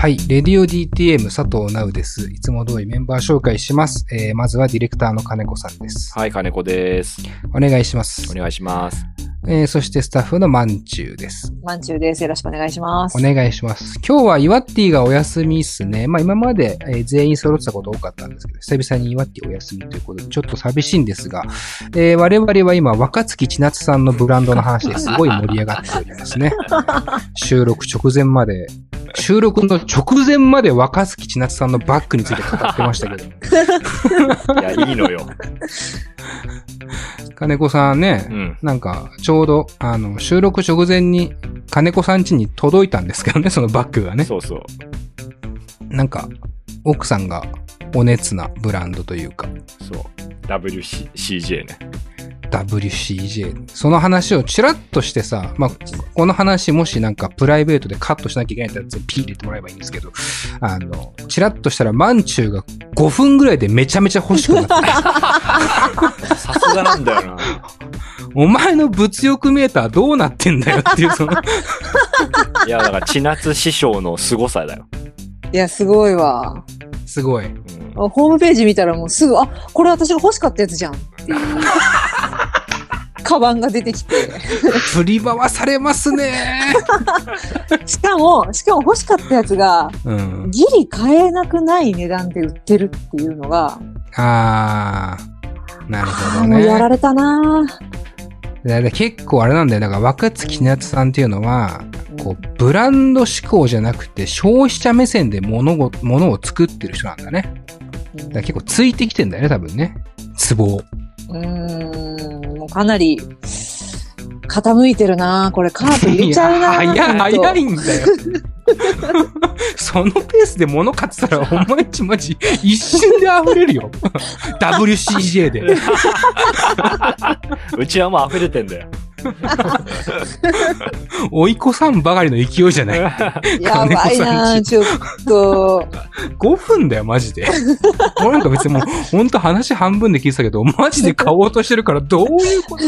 はい。レディオ DTM 佐藤直です。いつも通りメンバー紹介します。えー、まずはディレクターの金子さんです。はい、金子です。お願いしますお。願いします。えー、そしてスタッフのまんちゅうです。まんちゅうです。よろしくお願いします。お願いします。今日はイワッティがお休みっすね。まあ今まで、えー全員揃ってたこと多かったんですけど、久々にイワッティお休みということで、ちょっと寂しいんですが、えー我々は今、若月千夏さんのブランドの話ですごい盛り上がっておりますね。収録直前まで、収録の直前まで若月千夏さんのバッグについて語ってましたけど、いや、いいのよ。金子さんね、うん。なんか、ちょうど、あの、収録直前に、金子さん家に届いたんですけどね、そのバッグがね。そうそう。なんか、奥さんがお熱なブランドというか、そう。WCJ ね。WCJ。その話をチラッとしてさ、まあ、この話もしなんかプライベートでカットしなきゃいけないんだったらピー入れてもらえばいいんですけど、あの、チラッとしたらマンチューが5分ぐらいでめちゃめちゃ欲しくなって、さすがなんだよな。お前の物欲メーターどうなってんだよっていう、その、いや、だから、千夏師匠の凄さだよ。いや、すごいわ。すごい。うんホームページ見たらもうすぐ、あ、これ私が欲しかったやつじゃんっていう。カバンが出てきて。振り回されますね。しかも、しかも欲しかったやつが、うん。ギリ買えなくない値段で売ってるっていうのが、あー、なるあほどあ、もうやらね。れたな結構あれなんだよ。だから若月千夏さんっていうのは、こう、ブランド志向じゃなくて、消費者目線で物を、物を作ってる人なんだね。だから結構ついてきてんだよね、多分ね。ツボを。うーん、もうかなり、傾いてるなこれカート入れちゃうな 早早いんだよ。そのペースで物買ってたら、お前んちマジ、一瞬で溢れるよ。WCJ で。うちはもう溢れてんだよ。追い越さんばかりの勢いじゃない。やばいなんちょっと。5分だよ、マジで。俺なんか別にもう、ほんと話半分で聞いてたけど、マジで買おうとしてるから、どういうこと？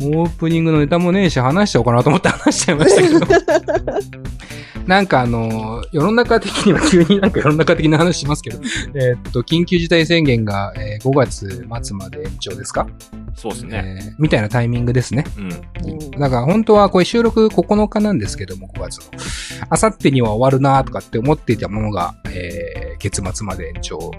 オープニングのネタもねえし、話しちゃおうかなと思って話しちゃいましたけど。なんかあの、世の中的には急になんか世の中的な話しますけど、えーっと、緊急事態宣言が、えー5月末まで延長ですか、そうですね。えーみたいなタイミングですね。うん。だから本当はこれ収録9日なんですけども、5月の。あさってには終わるなとかって思っていたものが、えー、月末まで延長。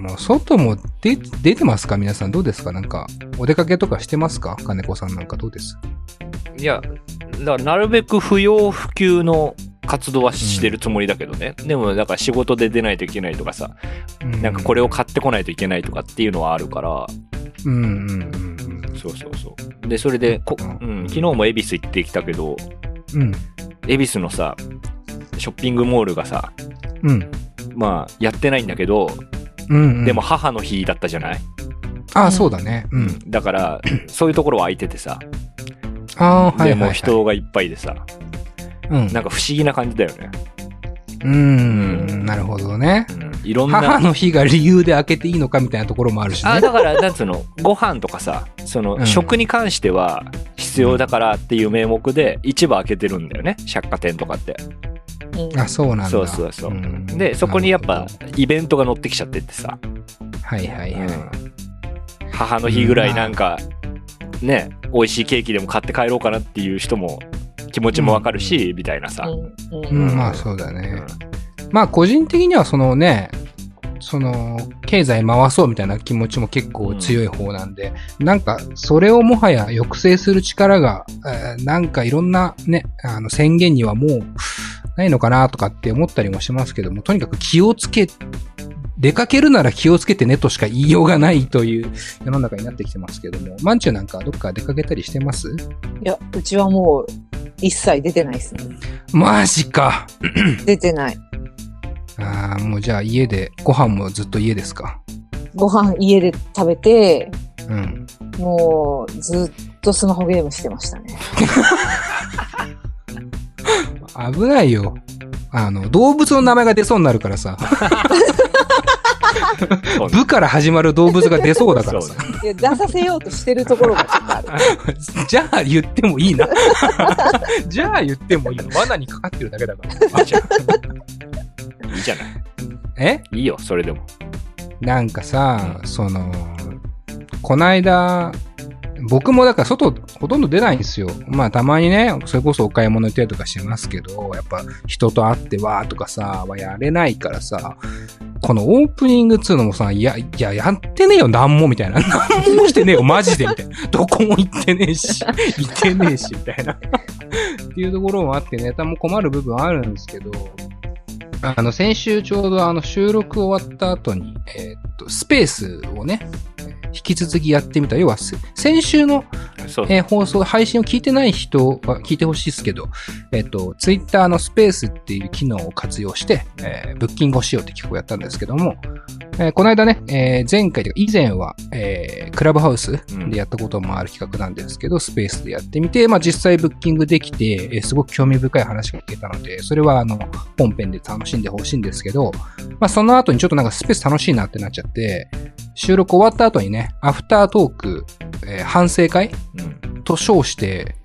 もう外も出、出てますか？皆さんどうですか？なんか、お出かけとかしてますか？金子さんなんかどうです？いや、だから、なるべく不要不急の活動はしてるつもりだけどね。でも、だから仕事で出ないといけないとかさ、なんかこれを買ってこないといけないとかっていうのはあるから、うんうんうんそうそうそう。で、それで、こうん、昨日も恵比寿行ってきたけど、うん。うん。恵比寿のさ、ショッピングモールがさ、うん。まあ、やってないんだけど、うん、うん。でも、母の日だったじゃない？ああ、そうだね。うん。だから、そういうところは空いててさ、ああ、はいはい、はい。でも人がいっぱいでさ、うん。なんか不思議な感じだよね。うん。なるほどね。うん、いろんな。母の日が理由で開けていいのかみたいなところもあるしね。あだから、なんつうの、ご飯とかさ、その、うん食に関しては必要だからっていう名目で一部開けてるんだよね、百貨店とかって。うんあ、そうなんだ。そうそうそう。ん。で、そこにやっぱイベントが乗ってきちゃってってさ、はいはいはい。母の日ぐらいなんか、ね、美味しいケーキでも買って帰ろうかなっていう人も気持ちもわかるし、みたいなさ。うん。うん、まあそうだね。まあ個人的にはそのね、その、経済回そうみたいな気持ちも結構強い方なんで、なんか、それをもはや抑制する力が、えーなんかいろんなね、あの宣言にはもうないのかなとかって思ったりもしますけども、とにかく気をつけ、出かけるなら気をつけてねとしか言いようがないという 世の中になってきてますけども、マンチュなんかどっか出かけたりしてます？いや、うちはもう、一切出てないですね。マジか。出てない。ああ、もうじゃあ家で、ご飯もずっと家ですか？ご飯家で食べて、うん。もう、ずっとスマホゲームしてましたね。危ないよ。あの、動物の名前が出そうになるからさ。部から始まる動物が出そうだからさ。いや、出させようとしてるところがちょっとある。じゃあ言ってもいいな。じゃあ言ってもいいの。罠にかかってるだけだから。いいじゃん。いいじゃない。え？いいよ、それでも。なんかさ、その、こないだ、僕もだから外ほとんど出ないんですよ。まあたまにね、それこそお買い物行ったりとかしますけど、やっぱ人と会ってわーとかさ、はやれないからさ、このオープニングっつうのもさ、いや、いや、やってねえよ、なんも、みたいな。なんもしてねえよ、マジで、みたいな。どこも行ってねえし、行ってねえし、みたいな。っていうところもあって、ネタも困る部分はあるんですけど、あの、先週ちょうどあの収録終わった後に、えーっと、スペースをね、引き続きやってみた。要は、せ先週の。えー放送、配信を聞いてない人は聞いてほしいですけど、えーっと、ツイッターのスペースっていう機能を活用して、えーブッキングをしようって企画をやったんですけども、えーこの間ね、えー前回というか以前は、えークラブハウスでやったこともある企画なんですけど、スペースでやってみて、まあ実際ブッキングできて、えーすごく興味深い話が聞けたので、それはあの、本編で楽しんでほしいんですけど、まあその後にちょっとなんかスペース楽しいなってなっちゃって、収録終わった後にね、アフタートーク、えー反省会うん。と称して、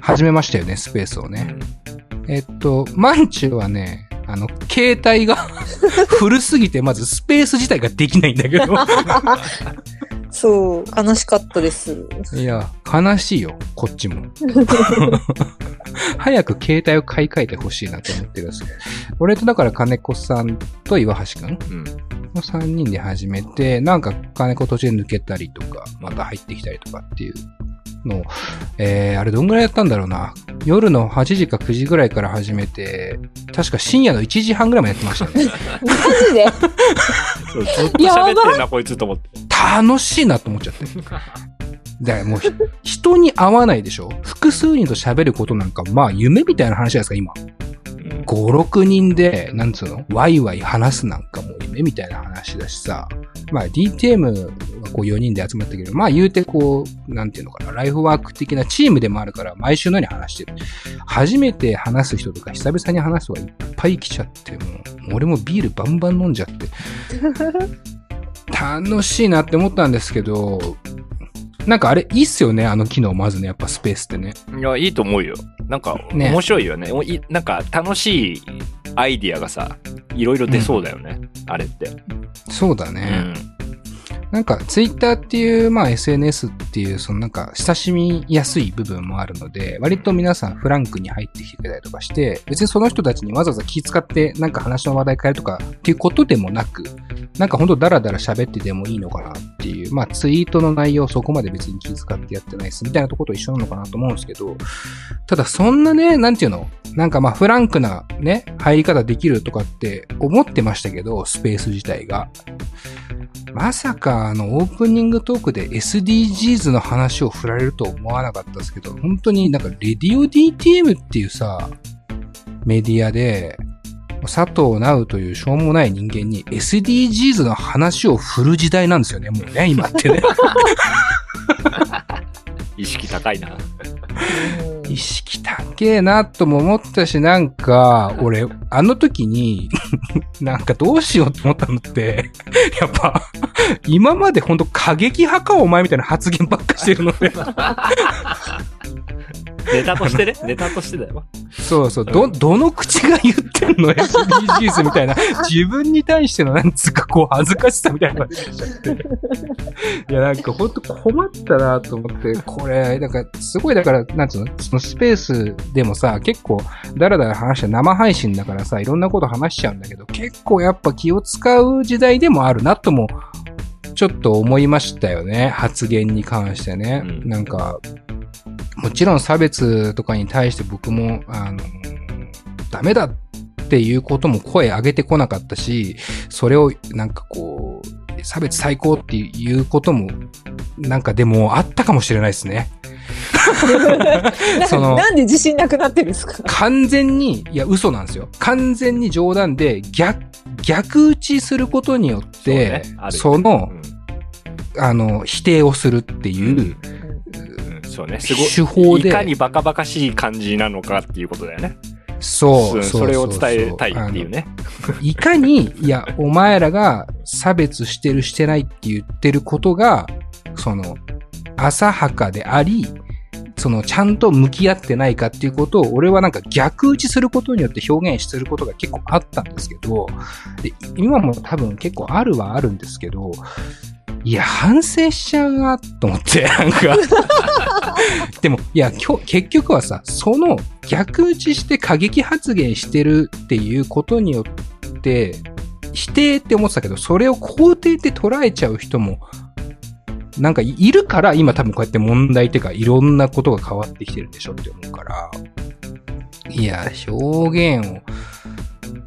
始めましたよね、スペースをね。うんえっと、マンチュはね、あの、携帯が 古すぎて、まずスペース自体ができないんだけど。そう、悲しかったです。いや、悲しいよ、こっちも。早く携帯を買い替えてほしいなと思ってるんですけど。俺とだから金子さんと岩橋くんうん。の3人で始めて、なんか金子途中で抜けたりとか、また入ってきたりとかっていうのを、えー、あれどんぐらいやったんだろうな。夜の8時か9時ぐらいから始めて、確か深夜の1時半ぐらいまでやってましたね。マジで？そうずっと喋ってんな、こいつと思って。楽しいなと思っちゃって。だからもうひ、人に会わないでしょ複数人と喋ることなんか、まあ夢みたいな話じゃないですか、今。うん5、6人で、なんつうの？ワイワイ話すなんかもう夢みたいな話だしさ。まあ DTM はこう4人で集まったけど、まあ言うてこう、なんていうのかな、ライフワーク的なチームでもあるから、毎週のように話してる。初めて話す人とか久々に話す人がいっぱい来ちゃって、もう、俺もビールバンバン飲んじゃって。楽しいなって思ったんですけど、なんかあれ、いいっすよね、あの機能、まずね、やっぱスペースってね。いや、いいと思うよ。なんか、ね面白いよね。おいなんか、楽しいアイディアがさ、いろいろ出そうだよね。あれって。そうだね。なんか、ツイッターっていう、まあ SNS っていう、そのなんか、親しみやすい部分もあるので、割と皆さんフランクに入ってきてくれたりとかして、別にその人たちにわざわざ気遣って、なんか話の話題変えるとかっていうことでもなく、なんかほんとダラダラ喋ってでもいいのかなっていう、まあツイートの内容そこまで別に気遣ってやってないです、みたいなとこと一緒なのかなと思うんですけど、ただそんなね、なんていうのなんかまあフランクなね、入り方できるとかって思ってましたけど、スペース自体が。まさか、あの、オープニングトークで SDGs の話を振られると思わなかったですけど、本当になんか、レディオ DTM っていうさ、メディアで、佐藤直というしょうもない人間に SDGs の話を振る時代なんですよね、もうね、今ってね。意識高いな。意識高えなとも思ったし、なんか、俺、あの時に、なんかどうしようと思ったのって、やっぱ、今までほんと過激派かお前みたいな発言ばっかしてるので、ネタとしてね。ネタとしてだよ。そうそう、ど、どの口が言ってんの ?SDGs みたいな、自分に対してのなんつうかこう恥ずかしさみたいなのが出てきちゃって。いや、なんかほんと困ったなと思って、これ、なんかすごいだから、なんつうの？そのスペースでもさ、結構だらだら話して生配信だからさ、いろんなこと話しちゃうんだけど、結構やっぱ気を使う時代でもあるなとも、ちょっと思いましたよね。発言に関してね。うんなんか、もちろん差別とかに対して僕も、あの、ダメだっていうことも声上げてこなかったし、それをなんかこう、差別最高っていうことも、なんかでもあったかもしれないですね。そのなんで自信なくなってるんですか？完全に、いや、嘘なんですよ。完全に冗談で逆、逆打ちすることによって、そうねのう、ん。あの、否定をするっていう、うんそうね。すごい。手法でいかにバカバカしい感じなのかっていうことだよね。そう。それを伝えたいっていうね。いかに、いや、お前らが差別してるしてないって言ってることが、その、浅はかであり、その、ちゃんと向き合ってないかっていうことを、俺はなんか逆打ちすることによって表現することが結構あったんですけど、で今も多分結構あるはあるんですけど、いや、反省しちゃうな、と思って、なんか。でも、いや、今日、結局はさ、その逆打ちして過激発言してるっていうことによって、否定って思ってたけど、それを肯定って捉えちゃう人も、なんかいるから、今多分こうやって問題っていうか、いろんなことが変わってきてるでしょって思うから、いや、表現を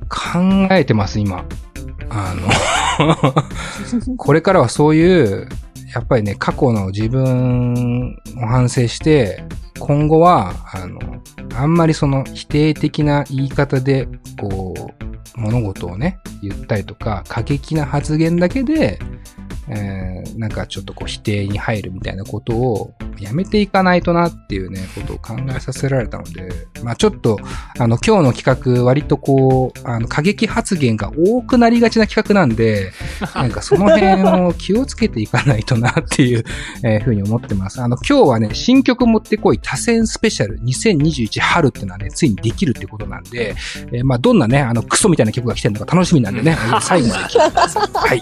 考えてます、今。あの、これからはそういう、やっぱりね、過去の自分を反省して、今後は、あの、あんまりその否定的な言い方で、こう、物事をね、言ったりとか、過激な発言だけで、えー、なんかちょっとこう否定に入るみたいなことをやめていかないとなっていうね、ことを考えさせられたので、まあちょっと、あの、今日の企画、割とこう、あの、過激発言が多くなりがちな企画なんで、なんかその辺を気をつけていかないとなっていう、えーふうに思ってます。あの、今日はね、新曲持ってこい多選スペシャル2021春っていうのはね、ついにできるってことなんで、えーまあどんなね、あの、クソみたいな曲が来てるのか楽しみなんでね、最後まで聞いてください。はい。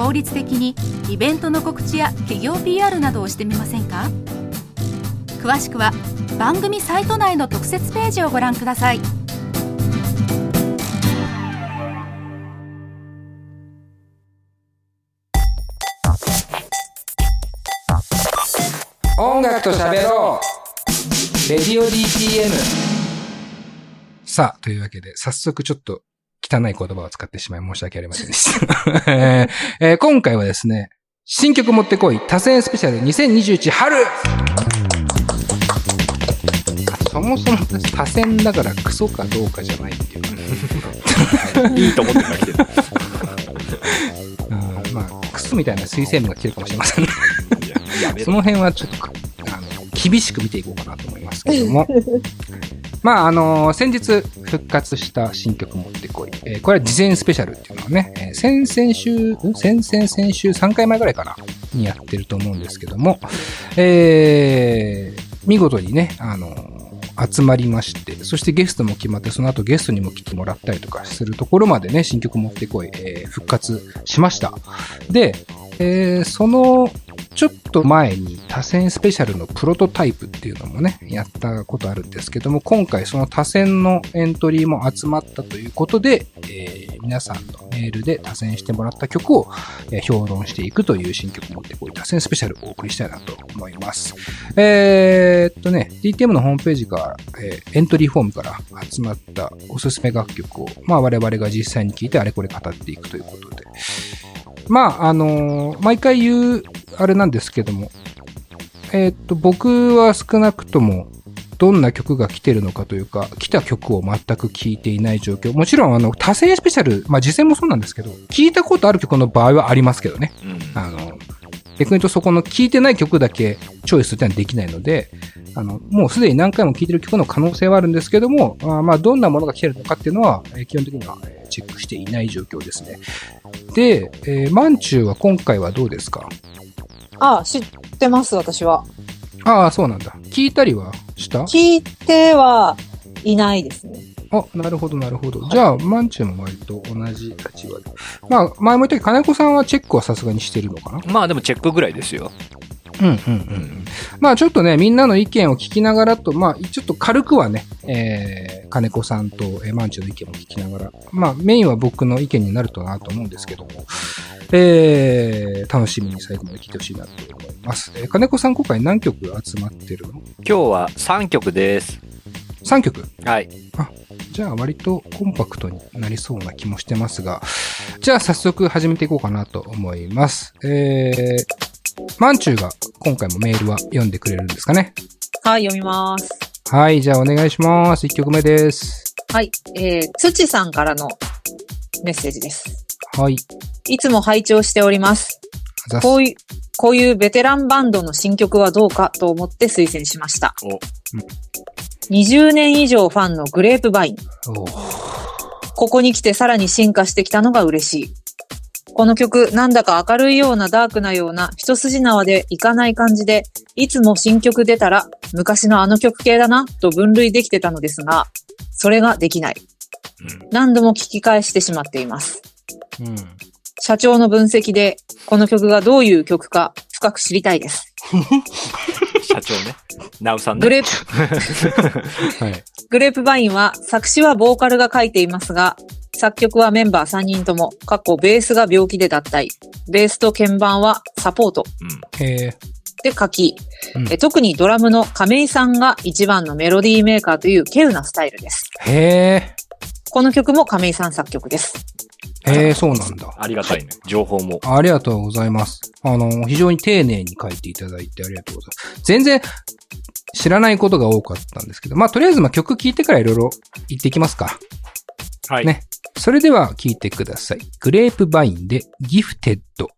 効率的にイベントの告知や企業 PR などをしてみませんか？詳しくは番組サイト内の特設ページをご覧ください。音楽と喋ろう。レディオ DTM さあ、というわけで、早速ちょっと汚い言葉を使ってしまい申し訳ありませんでした。えーえー今回はですね、新曲持ってこい多選スペシャル2021春そもそも多選だからクソかどうかじゃないっていうかね。いいと思ってから来てる。うんまあ、クソみたいな推薦文が来てるかもしれませんね。その辺はちょっと、あの、厳しく見ていこうかなと思いますけども。まあ、あの先日復活した新曲持ってこい。えーこれは事前スペシャルっていうのはね、えー先々週、先々先週3回前ぐらいかなにやってると思うんですけども、えー見事にね、あの集まりまして、そしてゲストも決まって、その後ゲストにも来てもらったりとかするところまでね、新曲持ってこい、えー復活しました。で、えーそのちょっと前に多選スペシャルのプロトタイプっていうのもね、やったことあるんですけども、今回その多選のエントリーも集まったということで、えー皆さんのメールで多選してもらった曲を、え評論していくという新曲を持ってこい多選スペシャルをお送りしたいなと思います。えーっとね、DTM のホームページから、えエントリーフォームから集まったおすすめ楽曲を、まあ我々が実際に聴いてあれこれ語っていくということで、まあ、あのー毎回言う、あれなんですけども、えーっと、僕は少なくとも、どんな曲が来てるのかというか、来た曲を全く聴いていない状況。もちろん、あの、多選スペシャル、まあ、実践もそうなんですけど、聞いたことある曲の場合はありますけどね。うんあの、逆に言うとそこの聴いてない曲だけチョイスってのはできないので、あの、もうすでに何回も聴いてる曲の可能性はあるんですけども、あーまあ、どんなものが来てるのかっていうのは、えー基本的にはえーチェックしていない状況ですね。で、えー、マンチューは今回はどうですか？あ、知ってます、私は。ああ、そうなんだ。聞いたりはした？聞いてはいないですね。あ、なるほど、なるほど。じゃあ、マンチューも割と同じ立場で。まあ、前も言ったけど、金子さんはチェックはさすがにしてるのかな？まあでもチェックぐらいですよ。うんうんうんうん。まあちょっとね、みんなの意見を聞きながらと、まあちょっと軽くはね、えー、金子さんと、えー、マンチュの意見も聞きながら、まあメインは僕の意見になるとなと思うんですけども、えー、楽しみに最後まで聞いてほしいなと思います。えー金子さん今回何曲集まってるの？今日は3曲です。?3 曲？はい。じゃあ割とコンパクトになりそうな気もしてますが、じゃあ早速始めていこうかなと思います。えー、マンチューが今回もメールは読んでくれるんですかね？はい、読みます。はい、じゃあお願いします。1曲目です。はい、えー、土さんからのメッセージです。はい。いつも拝聴しております。こういう、こういうベテランバンドの新曲はどうかと思って推薦しました。お20年以上ファンのグレープバイン。ここに来てさらに進化してきたのが嬉しい。この曲、なんだか明るいようなダークなような一筋縄でいかない感じで、いつも新曲出たら昔のあの曲系だなと分類できてたのですが、それができない。うん何度も聞き返してしまっています。うん。社長の分析で、この曲がどういう曲か深く知りたいです。社長ね。ナウさんね。グレープ、はい。グレープバインは作詞はボーカルが書いていますが、作曲はメンバー3人とも、過去ベースが病気で脱退。ベースと鍵盤はサポートうん。えで書き、うんえ特にドラムの亀井さんが一番のメロディーメーカーという稀有なスタイルです。ー、へこの曲も亀井さん作曲です。ー、へー、そうなんだ。ありがたいね。情報も。ありがとうございます。あの、非常に丁寧に書いていただいてありがとうございます。全然知らないことが多かったんですけど、まあ、とりあえずまあ曲聴いてからいろいろ言っていきますか。はい。ねそれでは聴いてください。グレープバインでギフテッド。